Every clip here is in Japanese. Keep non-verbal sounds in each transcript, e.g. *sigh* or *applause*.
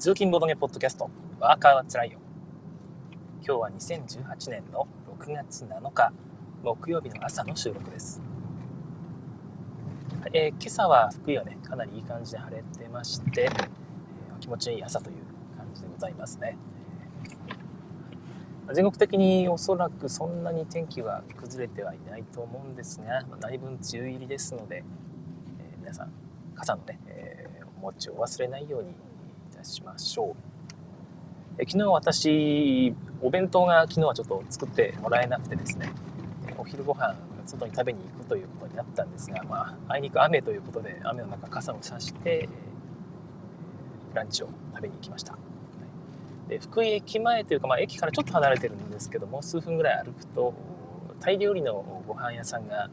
通勤ボードゲポッドキャスト、ワーカーはつらいよ。今日は2018年の6月7日、木曜日の朝の収録です。えー、今朝は福井はね、かなりいい感じで晴れてまして、えー、気持ちいい朝という感じでございますね。全国的におそらくそんなに天気は崩れてはいないと思うんですが、内分梅雨入りですので、えー、皆さん、傘のね、えお持ちを忘れないようにたしましょう。え昨日私、お弁当が昨日はちょっと作ってもらえなくてですね、お昼ご飯外に食べに行くということになったんですが、まあ、あいにく雨ということで、雨の中傘を差して、ランチを食べに行きました。で福井駅前というか、まあ、駅からちょっと離れてるんですけども数分ぐらい歩くとタイ料理のご飯屋さんが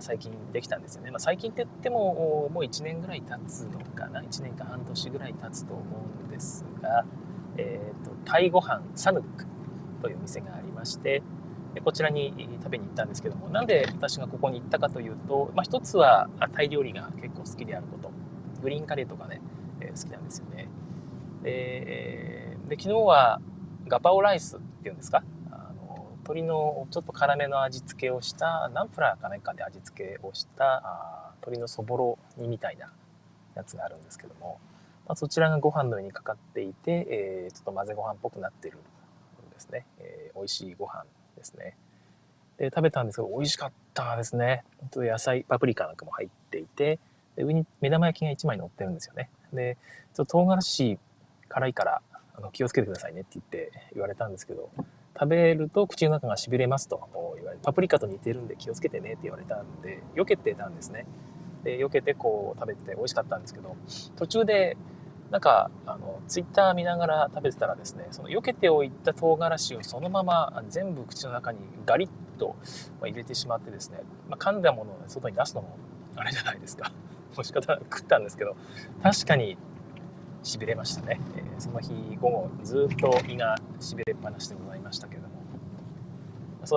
最近できたんですよね、まあ、最近って言ってももう1年ぐらい経つのかな。1年か半年ぐらい経つと思うんですが、えーと、タイご飯サヌックという店がありましてこちらに食べに行ったんですけどもなんで私がここに行ったかというと、まあ、一つはタイ料理が結構好きであること。グリーンカレーとかね、えー、好きなんですよね。でで昨日はガパオライスっていうんですか？鶏のちょっと辛めの味付けをしたナンプラーか何かで味付けをしたあ鶏のそぼろ煮みたいなやつがあるんですけども、まあ、そちらがご飯の上にかかっていて、えー、ちょっと混ぜご飯っぽくなってるんですね、えー、美味しいご飯ですね。で食べたんですけど美味しかったですね。と野菜パプリカなんかも入っていてで上に目玉焼きが1枚乗ってるんですよね。でちょっと唐辛子辛いからあの気をつけてくださいねって言って言われたんですけど食べると口の中がしびれますと言われパプリカと似てるんで気をつけてねって言われたんで避けてたんですね。で避けてこう食べてて美味しかったんですけど途中でなんかあのツイッター見ながら食べてたらですねその避けておいた唐辛子をそのまま全部口の中にガリッと入れてしまってですね、まあ、噛んだものを外に出すのもあれじゃないですか。*laughs* もし方食ったんですけど確かにしびれましたね、えー、その日午後ずっと胃がしびれっぱなしでございましたけれども。そ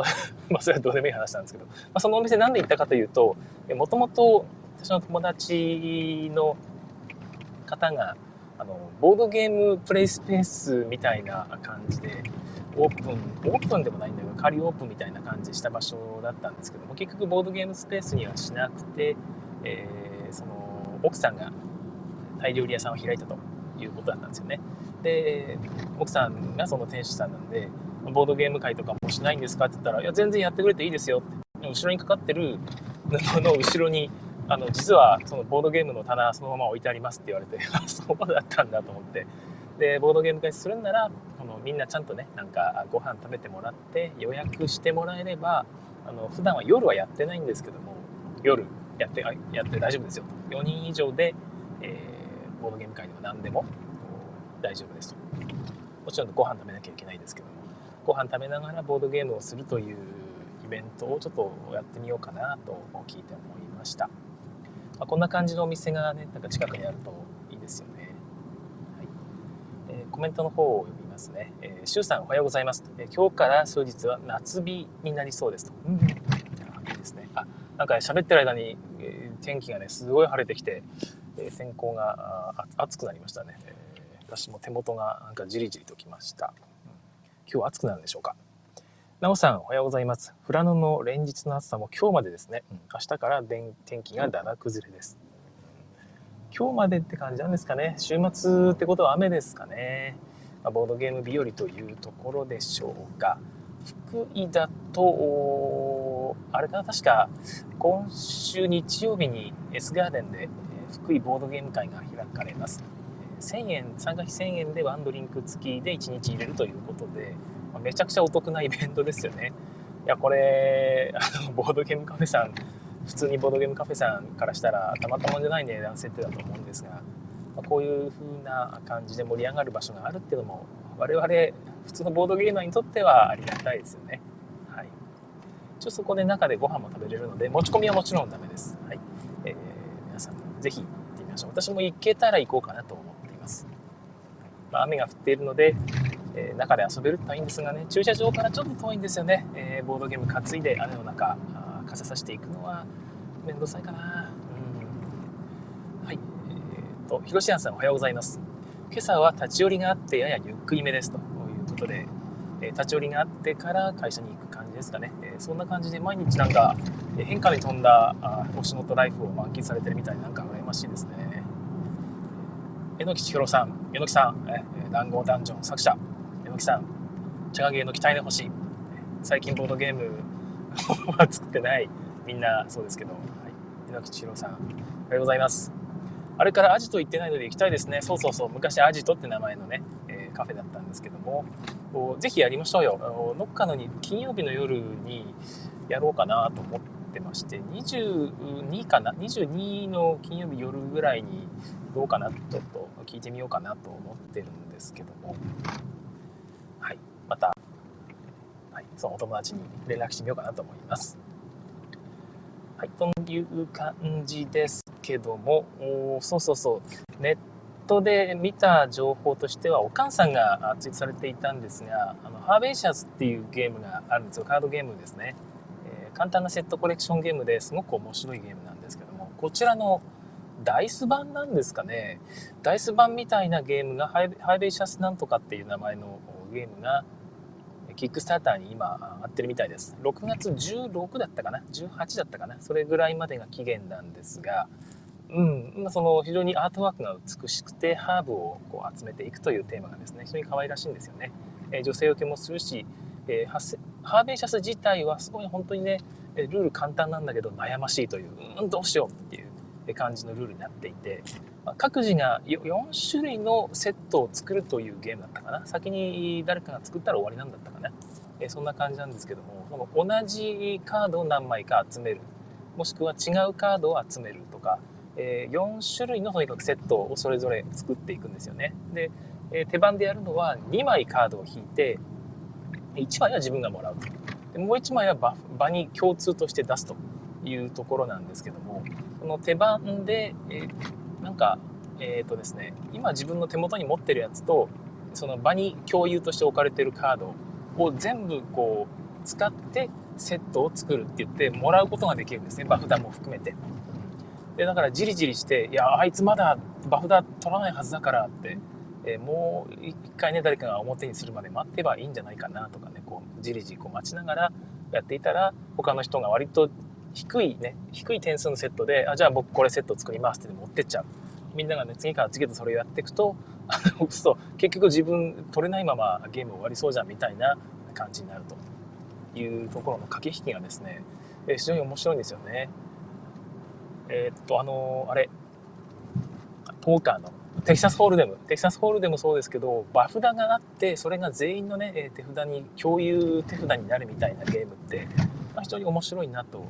まあ *laughs* それはどうでもいい話なんですけど、まあ、そのお店何で行ったかというともともと私の友達の方があのボードゲームプレイスペースみたいな感じでオープンオープンでもないんだけど仮オープンみたいな感じした場所だったんですけども結局ボードゲームスペースにはしなくて、えー、その奥さんがタイ料理屋さんを開いたと。いうことだったんですよね。で、奥さんがその店主さんなんで、ボードゲーム会とかもしないんですかって言ったら、いや、全然やってくれていいですよって。後ろにかかってる布の後ろに、あの、実はそのボードゲームの棚そのまま置いてありますって言われて、*laughs* そうだったんだと思って。で、ボードゲーム会するんなら、あのみんなちゃんとね、なんかご飯食べてもらって予約してもらえれば、あの、普段は夜はやってないんですけども、夜やって、やって大丈夫ですよと。4人以上で、えー、ボードゲーム会でも何でも大丈夫ですと。もちろんご飯食べなきゃいけないですけどもご飯食べながらボードゲームをするというイベントをちょっとやってみようかなと聞いて思いました、まあ、こんな感じのお店がねなんか近くにあるといいですよね、はい。えー、コメントの方を読みますね、えー、シュウさんおはようございます、えー、今日から数日は夏日になりそうですと、うん、いいですね。あなんか喋ってる間に、えー、天気がねすごい晴れてきて、えー、天候が暑くなりましたね、え私も手元がなんかじりじりときました。うん、今日は暑くなるんでしょうか。なおさん、おはようございます。富良野の連日の暑さも今日までですね。うん、明日から天気がだだ崩れです。うん今日までって感じなんですかね。週末ってことは雨ですかね。まあ、ボードゲーム日和というところでしょうか。福井だと、あれかな、確か今週日曜日に S ガーデンで福井ボードゲーム会が開かれます。1000円参加費1000円でワンドリンク付きで1日入れるということで、ま、めちゃくちゃお得なイベントですよね。いやこれ *laughs* あのボードゲームカフェさん普通にボードゲームカフェさんからしたらたまったもんじゃない値段設定だと思うんですが、ま、こういう風な感じで盛り上がる場所があるっていうのも我々普通のボードゲーマーにとってはありがたいですよね。はい。一応そこで中でご飯も食べれるので持ち込みはもちろんダメです、はい、ぜひ行ってみましょう私も行けたら行こうかなと思っています。まあ、雨が降っているので、えー、中で遊べるといいんですがね、駐車場からちょっと遠いんですよね。えー、ボードゲーム担いで雨の中、あ傘さしていくのは面倒くさいかな。うん。はい。え、ー、と、広ロシアンさんおはようございます。今朝は立ち寄りがあってややゆっくりめですということで、え立ち寄りがあってから会社に行く感じですかね、えそんな感じで毎日なんか変化に富んだあお仕事ライフを満喫されてるみたいでなんか羨ましいですね。榎木千尋さん榎木さん、え談合ダンジョン作者榎木さん茶影の期待の星最近ボードゲームは作ってないみんなそうですけど、はい、榎木千尋さんおはようございますあれからアジト行ってないので行きたいですねそうそうそう昔アジトって名前のね、えー、カフェだったんですけどもぜひやりましょうよどっかのに金曜日の夜にやろうかなと思ってまして22かな22の金曜日夜ぐらいにどうかなちょっと聞いてみようかなと思ってるんですけども。はい。また、はい、そのお友達に連絡してみようかなと思います。はい。という感じですけども。おそうそうそう。ネットで見た情報としてはお母さんがツイートされていたんですがあのハーベイシャスっていうゲームがあるんですよ。カードゲームですね、簡単なセットコレクションゲームですごく面白いゲームなんですけどもこちらのダイス版なんですかね。ダイス版みたいなゲームが Herbaceous なんとかっていう名前のゲームがキックスターターに今上がってるみたいです。6月16だったかな？18だったかな？それぐらいまでが期限なんですがうん、その非常にアートワークが美しくてハーブをこう集めていくというテーマがですね非常に可愛らしいんですよね、え、女性受けもするし、えー、 Herbaceous 自体はすごい本当にねルール簡単なんだけど悩ましいといううんどうしようっていう感じのルールになっていて、まあ、各自が4種類のセットを作るというゲームだったかな。先に誰かが作ったら終わりなんだったかな、えー、そんな感じなんですけどもその同じカードを何枚か集める。もしくは違うカードを集めるとかえー、4種類のとにかくセットをそれぞれ作っていくんですよね。で、えー、手番でやるのは2枚カードを引いて1枚は自分がもらうとでもう1枚は場場に共通として出すというところなんですけどもこの手番で、えー、なんかえっ、ー、とですね今自分の手元に持ってるやつとその場に共有として置かれてるカードを全部こう使ってセットを作るって言ってもらうことができるんですね場札も含めて。でだからじりじりして「いやあいつまだバフダ取らないはずだから」って、え、もう一回ね誰かが表にするまで待ってばいいんじゃないかなとかねこうじりじりこう待ちながらやっていたら他の人が割と低いね低い点数のセットで「あじゃあ僕これセット作ります」って持ってっちゃうみんながね次から次へとそれをやっていくとあのそう結局自分取れないままゲーム終わりそうじゃんみたいな感じになるというところの駆け引きがですね非常に面白いんですよね。えー、っと、あの、あれ、ポーカーのテキサスホールデム、テキサスホールデムそうですけど、バフ札があって、それが全員のね、手札に、共有手札になるみたいなゲームって、まあ、非常に面白いなと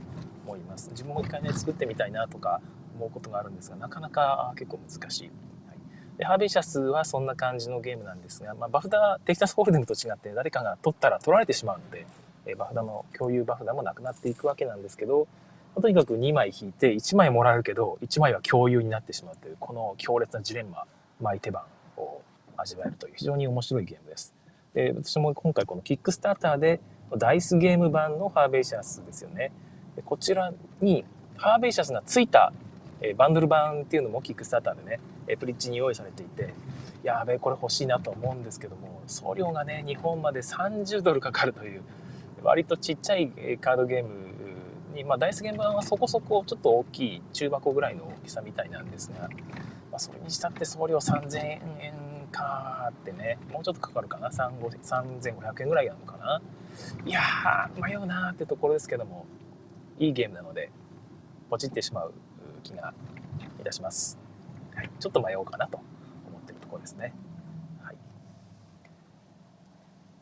思います。自分も一回ね、作ってみたいなとか思うことがあるんですが、なかなか結構難しい。はい、でハーベイシャスはそんな感じのゲームなんですが、まあ、バフ札、テキサスホールデムと違って誰かが取ったら取られてしまうので、えバフ札の共有バフ札もなくなっていくわけなんですけど、とにかく2枚引いて1枚もらえるけど1枚は共有になってしまうというこの強烈なジレンマ巻い手番を味わえるという非常に面白いゲームです。で私も今回このキックスターターでダイスゲーム版の Herbaceous ですよね。でこちらに Herbaceous がついたバンドル版っていうのも Kickstarter でね pledge に用意されていてやべえこれ欲しいなと思うんですけども送料がね日本まで30ドルかかるという割とちっちゃいカードゲームに、まあ、ダイス版はそこそこちょっと大きい中箱ぐらいの大きさみたいなんですが、まあ、それにしたって送料3000円かってねもうちょっとかかるかな？3500円ぐらいなのかな？いや迷うなーってところですけどもいいゲームなのでポチってしまう気がいたします、はい、ちょっと迷おうかなと思ってるところですね。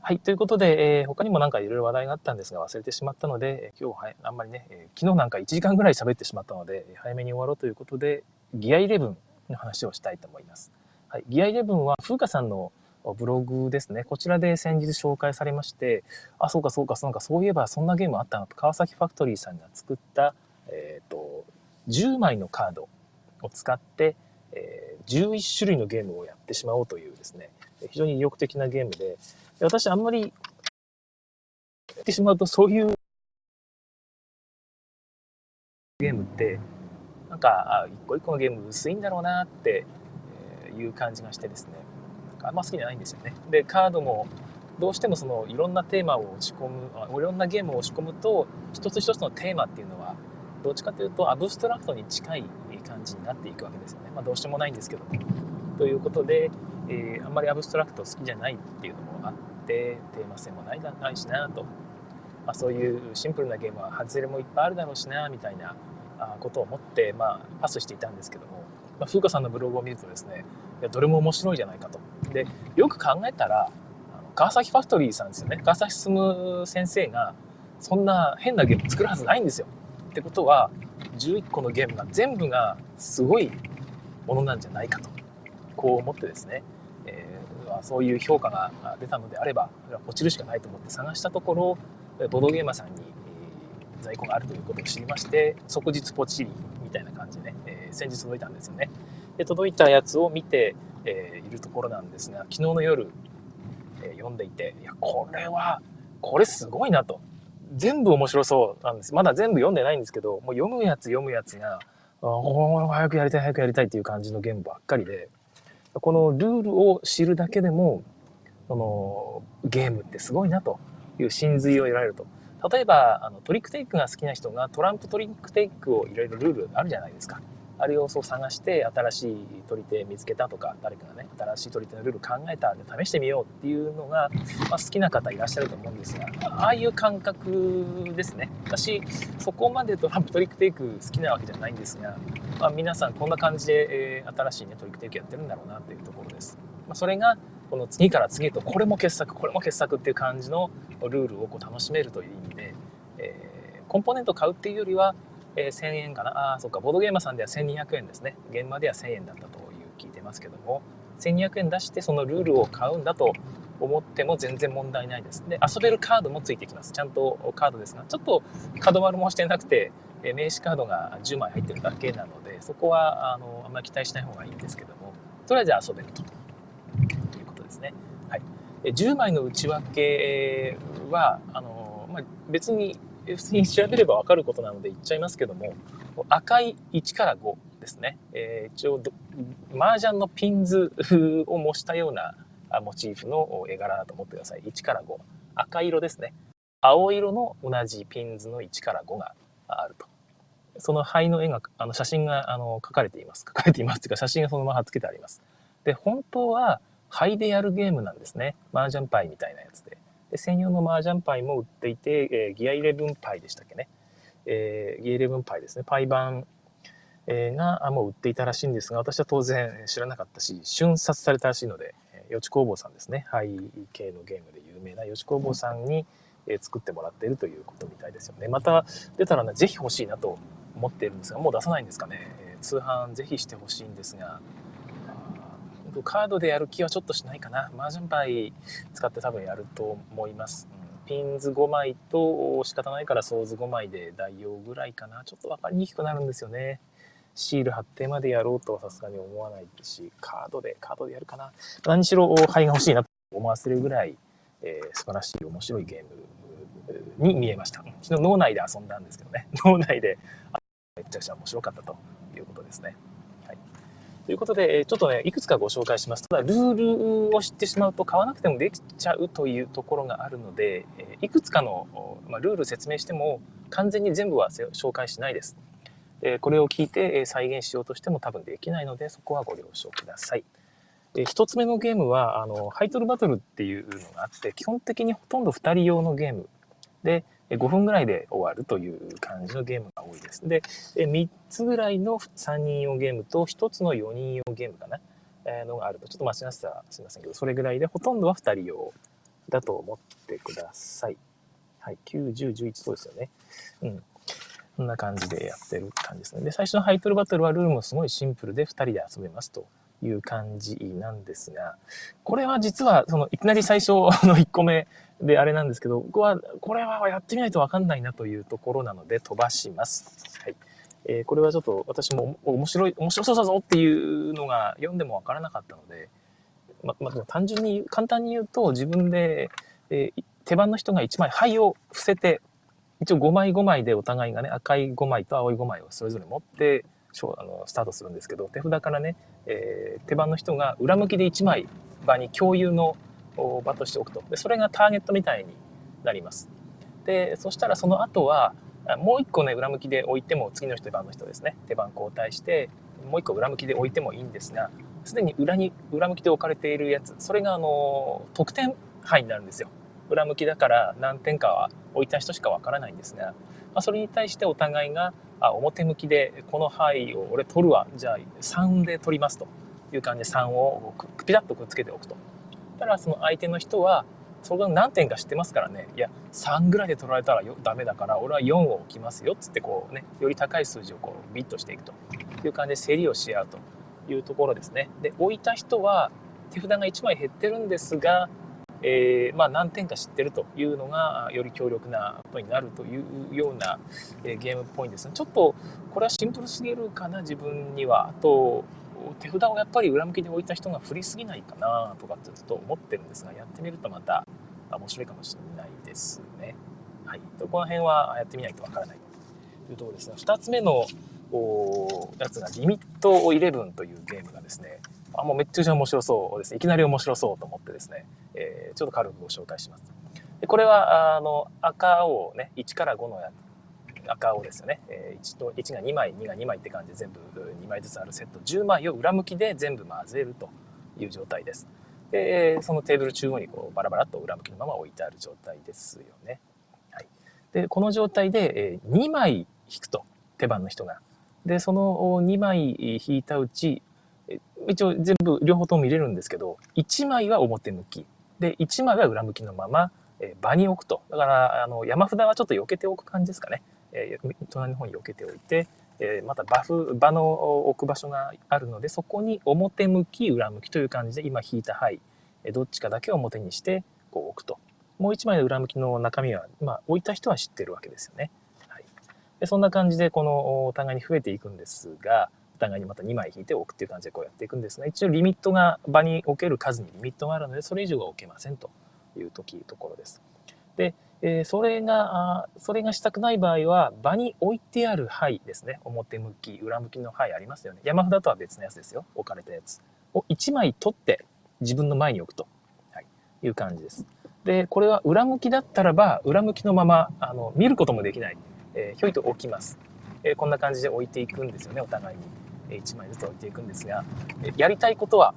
はい。ということで、えー、他にもなんかいろいろ話題があったんですが忘れてしまったので、え今日はあんまりね、え、昨日なんか1時間ぐらい喋ってしまったので、早めに終わろうということで、ギア11の話をしたいと思います。はい。ギア11は風花さんのブログですね。こちらで先日紹介されまして、あ、そうかそうか、そうか、そういえばそんなゲームあったなと、川崎ファクトリーさんが作った、えっ、ー、と、10枚のカードを使って、えー、11種類のゲームをやってしまおうというですね、非常に意欲的なゲームで、私あんまり、言ってしまうとそういうゲームって、なんか、一個一個のゲーム薄いんだろうなっていう感じがしてですね。なんかあんま好きじゃないんですよね。でカードもどうしてもそのいろんなテーマを押し込むいろんなゲームを押し込むと一つ一つのテーマっていうのはどっちかというとアブストラクトに近い感じになっていくわけですよね。まあ、どうしてもないんですけども。ということで、えー、あんまりアブストラクト好きじゃないっていうのもあってテーマ性もないないしなと、まあ、そういうシンプルなゲームは外れもいっぱいあるだろうしなみたいなことを思って、まあ、パスしていたんですけども、まあ、風花さんのブログを見るとですねいやどれも面白いじゃないかと。でよく考えたら川崎ファクトリーさんですよね。川崎進先生がそんな変なゲーム作るはずないんですよ。ってことは11個のゲームが全部がすごいものなんじゃないかと。こう思ってですね、えー、そういう評価が出たのであればポチるしかないと思って探したところボードゲーマーさんに、在庫があるということを知りまして即日ポチりみたいな感じでね、えー、先日届いたんですよねで届いたやつを見て、えー、いるところなんですが昨日の夜、え、読んでいていやこれはこれすごいなと全部面白そうなんです。まだ全部読んでないんですけど、もう読むやつ読むやつが、あ早くやりたい早くやりたいっていう感じのゲームばっかりで、このルールを知るだけでも、そのゲームってすごいなという真髄を得られると。例えば、あのトリックテイクが好きな人がトランプトリックテイクをいろいろルールあるじゃないですか。あれをそう探して新しい取り手見つけたとか誰かがね新しい取り手のルール考えたんで試してみようっていうのが、まあ、好きな方いらっしゃると思うんですがああいう感覚ですね。私そこまでトランプトリックテイク好きなわけじゃないんですが、まあ、皆さんこんな感じで、えー、新しい、ね、トリックテイクやってるんだろうなっていうところです、まあ、それがこの次から次へとこれも傑作これも傑作っていう感じのルールをこう楽しめるという意味で、えー、コンポーネント買うっていうよりはえー、1000円かな？あそっか。ボードゲーマーさんでは1200円ですね。現場では1000円だったという聞いてますけども1200円出してそのルールを買うんだと思っても全然問題ないです。で遊べるカードもついてきます。ちゃんとカードですがちょっと角丸もしてなくて名刺カードが10枚入ってるだけなのでそこはあのあんまり期待しない方がいいんですけどもとりあえず遊べるということですね、はい、10枚の内訳はあの、まあ、別に普通に調べれば分かることなので言っちゃいますけども赤い1から5ですね、えー、一応麻雀のピンズを模したようなモチーフの絵柄だと思ってください。1から5赤色ですね。青色の同じピンズの1から5があると。その灰の絵があの写真があの描かれています。描かれていますっていうか写真がそのまま貼っつけてあります。で本当は灰でやるゲームなんですね。麻雀パイみたいなやつで。で専用の麻雀パイも売っていて、えー、ギア11パイでしたっけね。えー、ギア11パイですね。パイ版、え、がもう売っていたらしいんですが、私は当然知らなかったし、瞬殺されたらしいので、よち工房さんですね。ハイ系のゲームで有名なよち工房さんに、作ってもらっているということみたいですよね。また出たらね、ぜひ欲しいなと思っているんですが、もう出さないんですかね。通販ぜひしてほしいんですが、カードでやる気はちょっとしないかな。麻雀牌使って多分やると思います。うん、ピンズ5枚と仕方ないからソーズ5枚で代用ぐらいかな。ちょっと分かりにくくなるんですよね。シール貼ってまでやろうとはさすがに思わないし、カードで、カードでやるかな。何しろ牌が欲しいなと思わせるぐらい、えー、素晴らしい面白いゲームに見えました。昨日脳内で遊んだんですけどね。脳内でめちゃくちゃ面白かったということですね。ということで、ちょっとね、いくつかご紹介します。ただ、ルールを知ってしまうと買わなくてもできちゃうというところがあるので、いくつかの、まルール説明しても完全に全部は紹介しないです。これを聞いて再現しようとしても多分できないので、そこはご了承ください。一つ目のゲームは、あの、ハイトルバトルっていうのがあって、基本的にほとんど2人用のゲームで、5分ぐらいで終わるという感じのゲームが多いです。で、3つぐらいの3人用ゲームと1つの4人用ゲームかな、えー、のがあると、ちょっと間違ってたらすいませんけど、それぐらいでほとんどは2人用だと思ってください。はい、9、10、11そうですよね。うん。こんな感じでやってる感じですね。で、最初のハイトルバトルはルールもすごいシンプルで2人で遊べますという感じなんですが、これは実は、その、いきなり最初 *laughs* の1個目であれなんですけど、僕は、これはやってみないとわかんないなというところなので飛ばします。はい。えー、これはちょっと私も面白い、面白そうだぞっていうのが読んでもわからなかったので、ま、まあ、単純に、簡単に言うと自分で、えー、手番の人が1枚灰を伏せて、一応5枚5枚でお互いがね、赤い5枚と青い5枚をそれぞれ持って、あのスタートするんですけど手札からね、えー、手番の人が裏向きで1枚場に共有の場としておくと。でそれがターゲットみたいになります。でそしたらその後はもう一個ね裏向きで置いても次の人手番の人ですね。手番交代してもう一個裏向きで置いてもいいんですがすでに裏に裏向きで置かれているやつ。それがあの得点範囲になるんですよ。裏向きだから何点かは置いた人しかわからないんですが、まあ、それに対してお互いがあ表向きでこの範囲を俺取るわじゃあ3で取りますという感じで3をピタッとくっつけておくと。たらその相手の人はそれが何点か知ってますからねいや3ぐらいで取られたらよダメだから俺は4を置きますよっつってこうねより高い数字をこうビットしていくという感じで競りをし合うというところですねで置いた人は手札が1枚減ってるんですが、えー、まあ、何点か知ってるというのがより強力なことになるというような、え、ゲームっぽいんですちょっとこれはシンプルすぎるかな自分には。あと手札をやっぱり裏向きで置いた人が振りすぎないかなとかってずっと思ってるんですがやってみるとまた面白いかもしれないです。ね。はい、とこの辺はやってみないとわからないというところですが2つ目のやつがリミット11というゲームがですねあもうめっちゃ面白そうですね。いきなり面白そうと思ってですね、えー、ちょっと軽くご紹介します。でこれはあの赤をね1から5のや赤青ですよね、えー、1と1が2枚2が2枚って感じで全部2枚ずつあるセット。10枚を裏向きで全部混ぜるという状態です。でそのテーブル中央にこうバラバラと裏向きのまま置いてある状態ですよね、はい、でこの状態で、えー、2枚引くと手番の人が。でその2枚引いたうち一応全部両方とも見れるんですけど1枚は表向き。で1枚は裏向きのままえ場に置くと。だからあの山札はちょっと避けておく感じですかね。えー、隣の方に避けておいて、えー、またバフ場の置く場所があるのでそこに表向き裏向きという感じで今引いた牌どっちかだけ表にしてこう置くと。もう一枚の裏向きの中身は、まあ、置いた人は知ってるわけですよね。はい、でそんな感じでこのお互いに増えていくんですが互いにまた2枚引いて置くっていう感じでこうやっていくんですが一応リミットが場に置ける数にリミットがあるのでそれ以上は置けませんという時ところです。でえー、それが、それがしたくない場合は、場に置いてある牌ですね。表向き、裏向きの牌ありますよね。山札とは別のやつですよ。置かれたやつ。を1枚取って自分の前に置くと、はい、いう感じです。で、これは裏向きだったらば、裏向きのまま、あの、見ることもできない。えー、ひょいと置きます。え、こんな感じで置いていくんですよね、お互いに。1枚ずつ置いていくんですが、やりたいことは、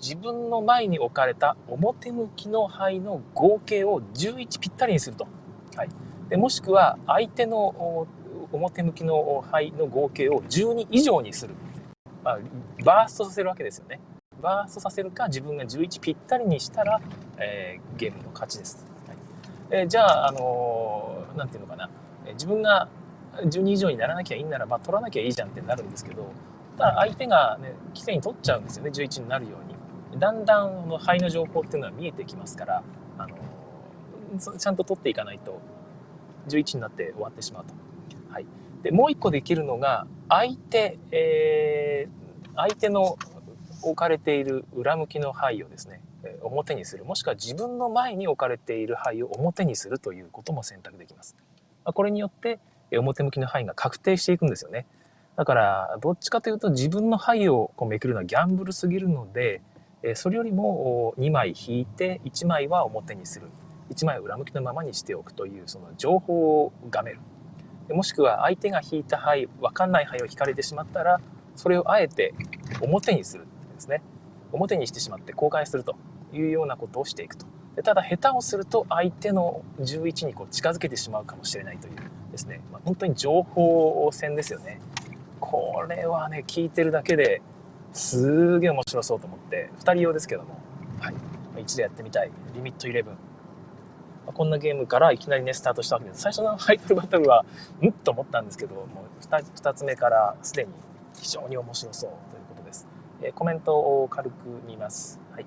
自分の前に置かれた表向きの牌の合計を11ぴったりにすると。はい、でもしくは相手の表向きの牌の合計を12以上にする。まあ、バーストさせるわけですよね。バーストさせるか自分が11ぴったりにしたら、えー、ゲームの勝ちです。はいえー、じゃあ、あのー、て言うのかな。自分が12以上にならなきゃいいならば取らなきゃいいじゃんってなるんですけど、ただ相手がね、規制に取っちゃうんですよね。11になるように。だんだんの肺の情報っていうのは見えてきますからあのちゃんと取っていかないと11になって終わってしまうと。はい、でもう一個できるのが相手、えー、相手の置かれている裏向きの牌をですね表にするもしくは自分の前に置かれている牌を表にするということも選択できます。これによって表向きの範囲が確定していくんですよね。だからどっちかというと自分の範囲をこうめくるのはギャンブルすぎるのでえそれよりも2枚引いて1枚は表にする。1枚を裏向きのままにしておくというその情報をがめる。もしくは相手が引いた牌分かんない牌を引かれてしまったらそれをあえて表にするですね。表にしてしまって公開するというようなことをしていくと。でただ下手をすると相手の11にこう近づけてしまうかもしれないというですね、まあ、本当に情報戦ですよね。これはね聞いてるだけですげえ面白そうと思って2人用ですけども、はい、一度やってみたい。リミット11、まあ、こんなゲームからいきなりねスタートしたわけです。最初のハイトルバトルはんと思ったんですけどもう 2, 2つ目からすでに非常に面白そうということです、えー、コメントを軽く見ます。はい。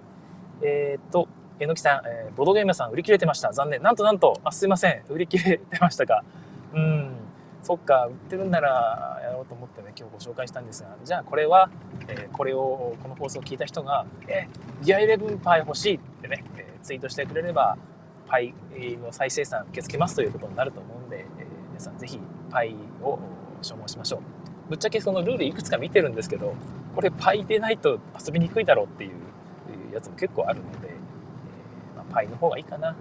えー、っとえのきさん、えー、ボードゲーム屋さん売り切れてました。残念。なんとなんと。あすいません。売り切れてましたかうん。そっか売ってるんならやろうと思ってね今日ご紹介したんですがじゃあこれは、えー、これをこの放送を聞いた人が「えギア11パイ欲しい」ってね、えー、ツイートしてくれればパイの再生産受け付けますということになると思うんで、えー、皆さんぜひパイを消耗しましょう。ぶっちゃけそのルールいくつか見てるんですけどこれパイでないと遊びにくいだろうっていうやつも結構あるので、えー、まあ、パイの方がいいかな、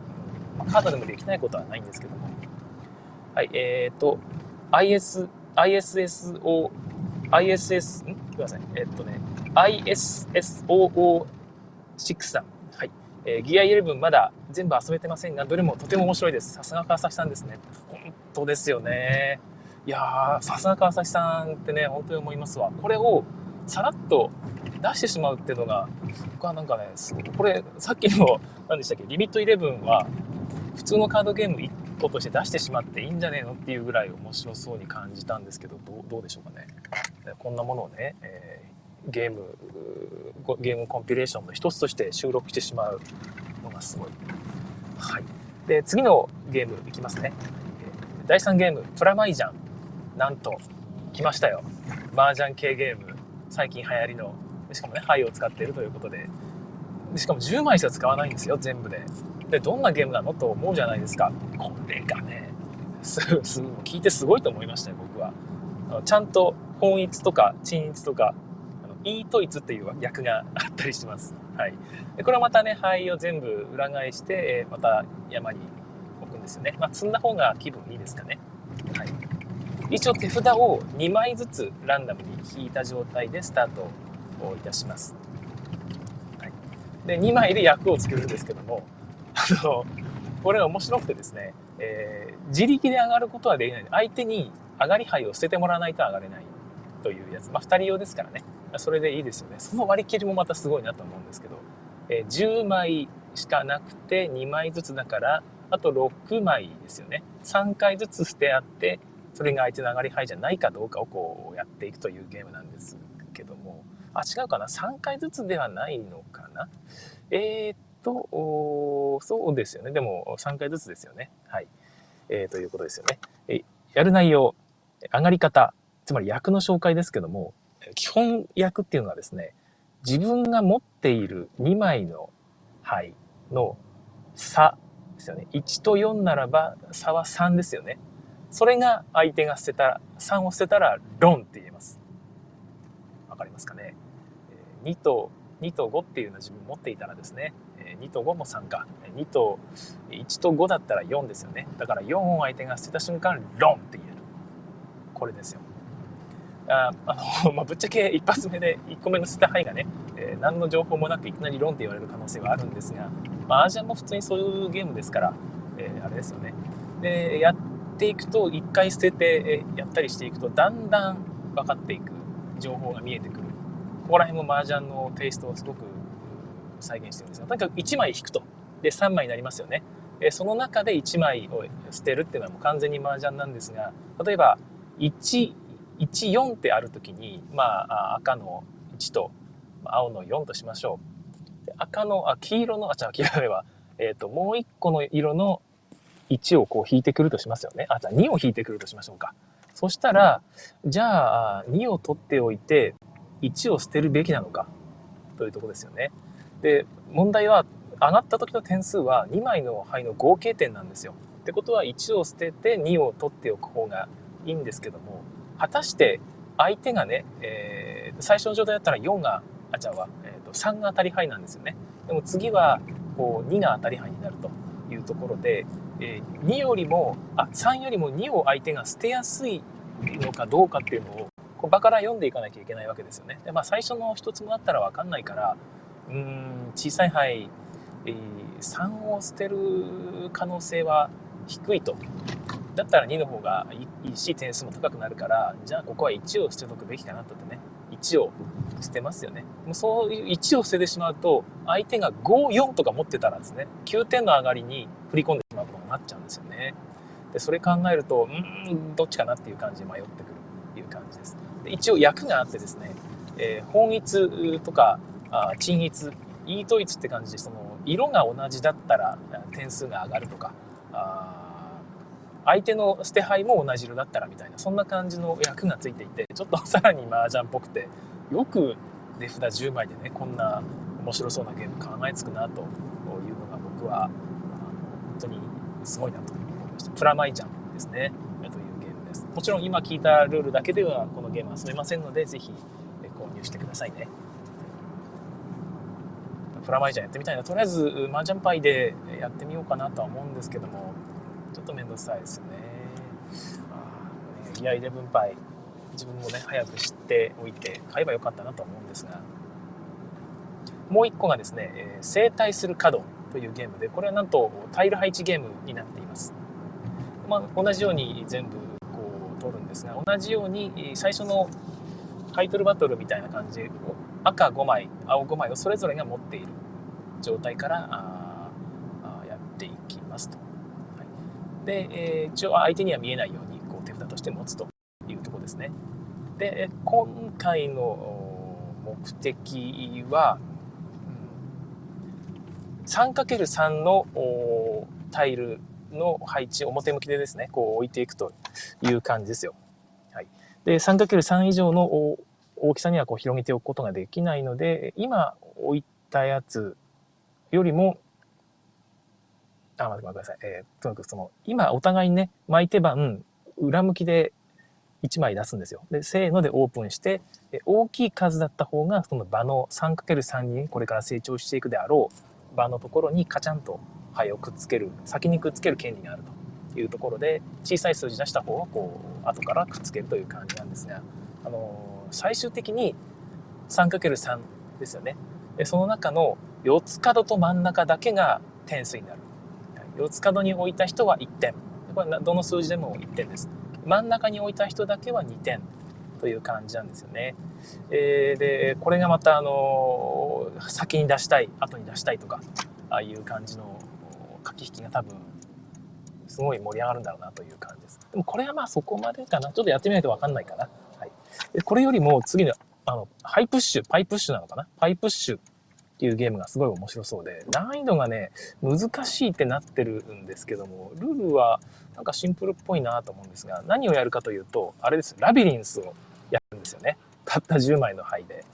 まあ、カードでもできないことはないんですけども。はいえっ、ー、と IS ISSO ISS ん？ごめんなさいえっ、とね ISSOO63 はいえー、ギア11まだ全部遊べてませんが、どれもとても面白いです。さすが川崎さんですね。本当ですよね。いやー、さすが川崎さんってね、本当に思いますわ。これをさらっと出してしまうっていうのが、僕はなんかね、これ、さっきの、何でしたっけ、リミット11は、普通のカードゲーム1個として出してしまっていいんじゃねえのっていうぐらい面白そうに感じたんですけど、どうでしょうかね。こんなものをね、えー、ゲーム、ゲームコンピレーションの一つとして収録してしまうのがすごい。はい。で、次のゲームいきますね。第3ゲーム、プラマイジャン。なんと来ましたよ麻雀系ゲーム最近流行りのしかもね牌を使っているということでしかも10枚しか使わないんですよ全部ででどんなゲームなのと思うじゃないですか。これがね聞いてすごいと思いましたよ僕は。あのちゃんと本一とか鎮一とかあのいい統一っていう役があったりします、はい、でこれはまたね牌を全部裏返して、えまた山に置くんですよね、まあ、積んだ方が気分いいですかね、はい。一応手札を2枚ずつランダムに引いた状態でスタートをいたします。はい、で2枚で役を作るんですけどもあのこれが面白くてですね、えー、自力で上がることはできない。相手に上がり牌を捨ててもらわないと上がれないというやつ、まあ、2人用ですからね。それでいいですよね。その割り切りもまたすごいなと思うんですけど、えー、10枚しかなくて2枚ずつだからあと6枚ですよね。3回ずつ捨て合ってそれが相手の上がり牌じゃないかどうかをこうやっていくというゲームなんですけども。あ違うかな。3回ずつではないのかな。えー、っとそうですよね。でも3回ずつですよね。はい、えー、ということですよね。えやる内容上がり方つまり役の紹介ですけども基本役っていうのはですね自分が持っている2枚の牌の差ですよね。1と4ならば差は3ですよね。それが相手が捨てた、3を捨てたらロンって言えます。わかりますかね。2と、2と5っていうのは自分持っていたらですね、2と5も3か。2と、1と5だったら4ですよね。だから4を相手が捨てた瞬間、ロンって言える。これですよ。ああの、*laughs* まあ、ぶっちゃけ一発目で1個目の捨てた牌がね、えー、何の情報もなくいきなりロンって言われる可能性はあるんですが、まあ、アージャンも普通にそういうゲームですから、えー、あれですよね。で、やっていくと一回捨ててやったりしていくとだんだん分かっていく情報が見えてくるここら辺も麻雀のテイストをすごく再現してるんですがとにかく1枚引くとで3枚になりますよねその中で1枚を捨てるっていうのはもう完全に麻雀なんですが例えば114ってある時にまあ赤の1と青の4としましょう赤のあ黄色のあじゃあ黄色では、えーと、もう1個の色の1をこう引いてくるとしますよね。あ、じゃあ2を引いてくるとしましょうか。そしたら、じゃあ2を取っておいて1を捨てるべきなのかというとこですよね。で、問題は上がった時の点数は2枚の牌の合計点なんですよ。ってことは1を捨てて2を取っておく方がいいんですけども、果たして相手がね、えー、最初の状態だったら4が、あ、じゃあ、えーと、3が当たり牌なんですよね。でも次はこう2が当たり牌になるというところで、えー、2よりもあ3よりも2を相手が捨てやすいのかどうかっていうのをこう場から読んでいかなきゃいけないわけですよね。でまあ、最初の1つもあったら分かんないからうん小さい範囲、えー、3を捨てる可能性は低いと。だったら2の方がいいし点数も高くなるからじゃあここは1を捨てとくべきかなとってね1を捨てますよね。もうそういう1を捨ててしまうと相手が5、4とか持ってたらですね9点の上がりに振り込んでしまうことになっちゃうんですよね。でそれ考えるとうんどっちかなっていう感じで迷ってくるっていう感じです。で一応役があってですね、えー、本一とかあ鎮一イート一って感じでその色が同じだったら点数が上がるとかあ相手の捨て牌も同じ色だったらみたいなそんな感じの役がついていてちょっとさらに麻雀っぽくてよく値札10枚でねこんな面白そうなゲーム考えつくなというのが僕は本当にすごいなと思いましたプラマイジャンですねというゲームです。もちろん今聞いたルールだけではこのゲームは遊べませんので、ぜひ購入してくださいね。プラマイジャンやってみたいな。とりあえず、麻雀パイでやってみようかなとは思うんですけども、ちょっと面倒くさいですよね。いや、イレブンパイ、自分もね、早く知っておいて買えばよかったなと思うんですが、もう一個がですね、えー、生体する角というゲームで、これはなんとタイル配置ゲームになっています。まあ、同じように全部こう取るんですが、同じように最初のタイトルバトルみたいな感じ、赤5枚、青5枚をそれぞれが持っている状態からああやっていきますと。はい、で、えー、一応相手には見えないようにこう手札として持つというところですね。で、今回の目的は、3×3 のタイルの配置、表向きでですね、こう置いていくという感じですよ。はい。で、3×3 以上の大きさにはこう広げておくことができないので、今置いたやつよりも、あ、待ってください。えー、とにかくその、今お互いにね、巻いて番、裏向きで1枚出すんですよ。で、せーのでオープンして、大きい数だった方が、その場の 3×3 にこれから成長していくであろう場のところにカチャンと灰をくっつける、先にくっつける権利があるというところで、小さい数字出した方はこう、後からくっつけるという感じなんですが、あの最終的に 3×3 ですよね。でその中の4つ角と真ん中だけが点数になる。4つ角に置いた人は1点。これどの数字でも1点です。真ん中に置いた人だけは2点という感じなんですよね。えー、で、これがまた、あの先に出したい、後に出したいとか、ああいう感じの駆け引きが多分、すごい盛り上がるんだろうなという感じです。でもこれはまあそこまでかな。ちょっとやってみないとわかんないかな。これよりも次の、あの、ハイプッシュ、パイプッシュなのかな？パイプッシュっていうゲームがすごい面白そうで、難易度がね、難しいってなってるんですけども、ルールはなんかシンプルっぽいなと思うんですが、何をやるかというと、あれです、ラビリンスをやるんですよね。たった10枚の牌で。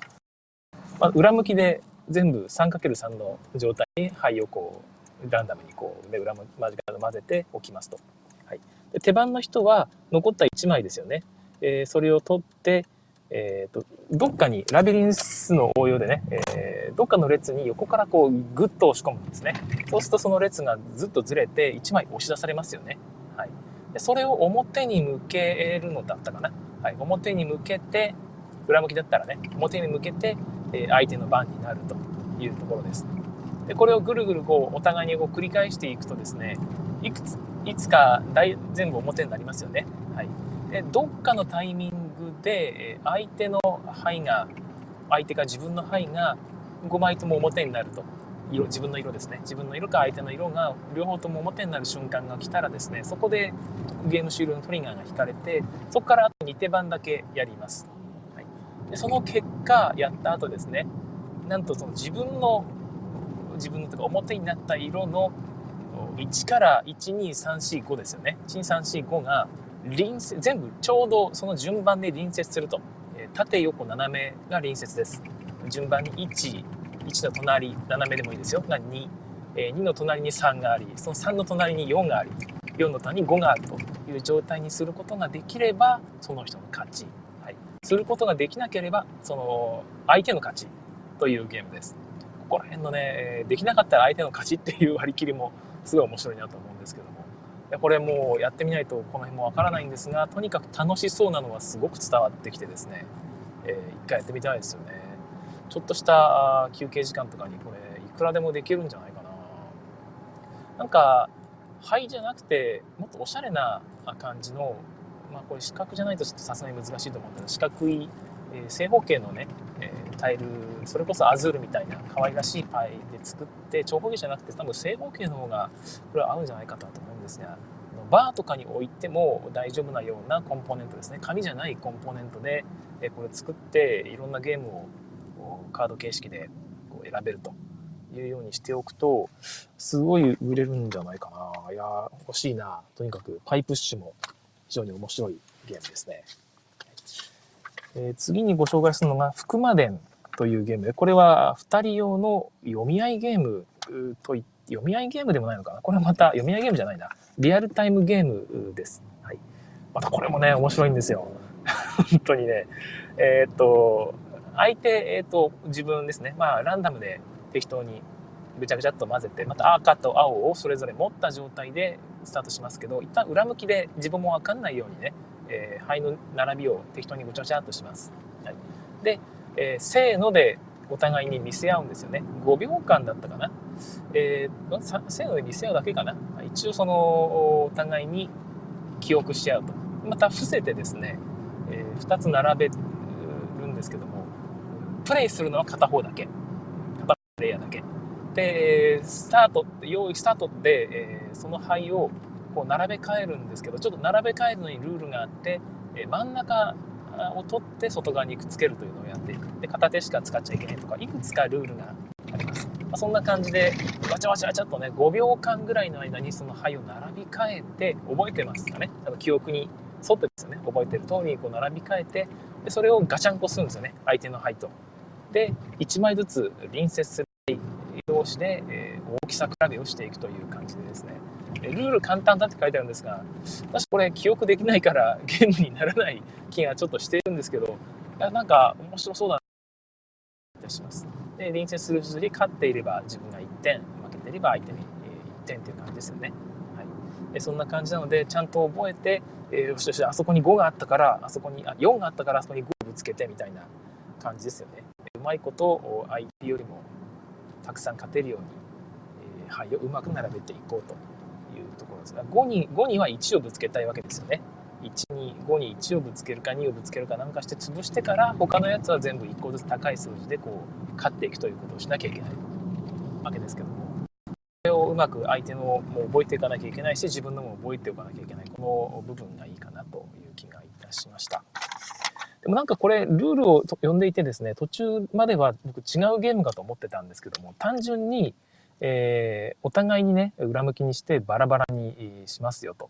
まあ、裏向きで全部 3×3 の状態に牌をこう、ランダムにこう、で裏間近で混ぜておきますと。はい。で手番の人は残った1枚ですよね。えー、それを取って、えっ、ー、と、どっかにラビリンスの応用でね、えー、どっかの列に横からこうグッと押し込むんですね。そうするとその列がずっとずれて1枚押し出されますよね。はい。でそれを表に向けるのだったかな。はい。表に向けて、裏向きだったらね、表に向けて、え相手の番になるというところです。で、これをぐるぐるこう、お互いにこう繰り返していくとですね、いくつ、いつか大全部表になりますよね。はい。で、どっかのタイミングで相手の牌が相手が自分の牌が5枚とも表になると。色自分の色ですね。自分の色か相手の色が両方とも表になる瞬間が来たらですねそこでゲーム終了のトリガーが引かれてそこからあと2手番だけやります、はい、でその結果やった後ですねなんとその自分の自分のとか表になった色の1から12345ですよね。12345が隣接、全部ちょうどその順番で隣接すると。縦横斜めが隣接です。順番に1、1の隣、斜めでもいいですよ。が2、2の隣に3があり、その3の隣に4があり、4の隣に5があるという状態にすることができれば、その人の勝ち。はい。することができなければ、その相手の勝ちというゲームです。ここら辺のね、できなかったら相手の勝ちっていう割り切りもすごい面白いなと思うんですけども。これもうやってみないとこの辺もわからないんですがとにかく楽しそうなのはすごく伝わってきてですね、えー、一回やってみたいですよね。ちょっとした休憩時間とかにこれいくらでもできるんじゃないかな。なんか灰じゃなくてもっとおしゃれな感じのまあこれ四角じゃないとちょっとさすがに難しいと思うんだけど四角い、えー、正方形のね、えー、タイルそれこそアズールみたいな可愛らしいパイで作って長方形じゃなくて多分正方形の方がこれは合うんじゃないかと思うんですがバーとかに置いても大丈夫なようなコンポーネントですね。紙じゃないコンポーネントでえこれ作っていろんなゲームをカード形式でこう選べるというようにしておくとすごい売れるんじゃないかな。いや欲しいな。とにかくパイプッシュも非常に面白いゲームですね、えー、次にご紹介するのが福間伝というゲームでこれは2人用の読み合いゲームとい読み合いゲームでもないのかな？これはまた読み合いゲームじゃないな。リアルタイムゲームです。はい。またこれもね、面白いんですよ。*laughs* 本当にね。えー、っと、相手、えー、っと、自分ですね。まあ、ランダムで適当にぐちゃぐちゃっと混ぜて、また赤と青をそれぞれ持った状態でスタートしますけど、一旦裏向きで自分もわかんないようにね、えー、灰の並びを適当にごちゃごちゃっとします。はい、で、えー、せーのでお互いに見せ合うんですよね。5秒間だったかな。えー、せーので見せ合うだけかな。一応その、お互いに記憶し合うと。また伏せてですね、えー、2つ並べるんですけども、プレイするのは片方だけ。片方プレイヤーだけ。で、スタートって、用意スタートって、えー、その牌をこう並べ替えるんですけど、ちょっと並べ替えるのにルールがあって、え、真ん中を取って外側にくっつけるというのをやっていく。で、片手しか使っちゃいけないとか、いくつかルールがあります。まあ、そんな感じで、わちゃわちゃわちゃっとね、5秒間ぐらいの間にその牌を並び替えて、覚えてますかねあの記憶に沿ってですよね。覚えてる通りにこう並び替えて、でそれをガチャンコするんですよね。相手の牌と。で、1枚ずつ隣接する同士で、えー、大きさ比べをしていくという感じでですね。えルール簡単だって書いてあるんですが、私これ記憶できないから *laughs* ゲームにならない気がちょっとしてるんですけど、いやなんか面白そうだな、いたします。で、隣接する数に勝っていれば自分が1点、負けていれば相手に1点という感じですよね。はい、そんな感じなので、ちゃんと覚えて、えー、よしよし、あそこに5があったから、あそこに、あ、4があったからあそこに5をぶつけてみたいな感じですよね。うまいこと相手よりもたくさん勝てるように、えー、牌をうまく並べていこうというところですが5に ,5 には1をぶつけたいわけですよね。1に5に1をぶつけるか2をぶつけるかなんかして潰してから他のやつは全部1個ずつ高い数字でこう勝っていくということをしなきゃいけないわけですけどもそれをうまく相手のも覚えていかなきゃいけないし自分のも覚えておかなきゃいけないこの部分がいいかなという気がいたしました。でもなんかこれ、ルールを読んでいてですね、途中までは僕違うゲームかと思ってたんですけども、単純に、えー、お互いにね、裏向きにしてバラバラにしますよと。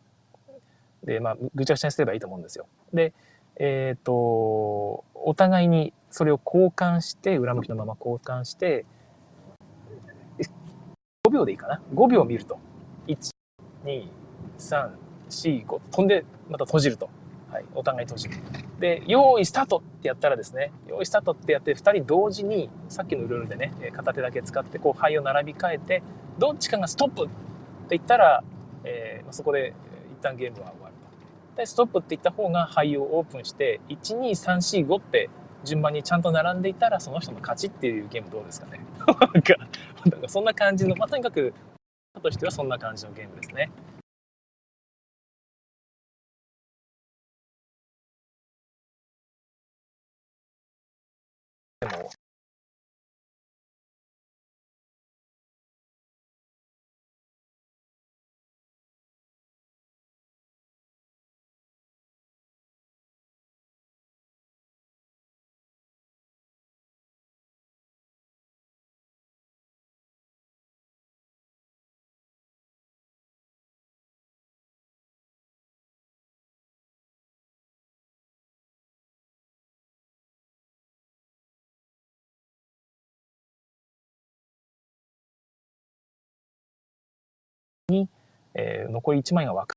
で、まあ、ぐちゃぐちゃにすればいいと思うんですよ。で、えっ、ー、と、お互いにそれを交換して、裏向きのまま交換して、5秒でいいかな？5秒見ると。1、2、3、4、5。飛んで、また閉じると。はい、お互い閉じる。で、用意スタートってやったらですね、用意スタートってやって2人同時に、さっきのルールでね、片手だけ使ってこう牌を並び替えて、どっちかがストップって言ったら、えー、そこで一旦ゲームは終わると。で、ストップって言った方が牌をオープンして、1、2、3、4、5って順番にちゃんと並んでいたらその人の勝ちっていうゲームどうですかね。*laughs* なんか、なんかそんな感じの、まあ、とにかく、としてはそんな感じのゲームですね。に、えー、残り1枚が分か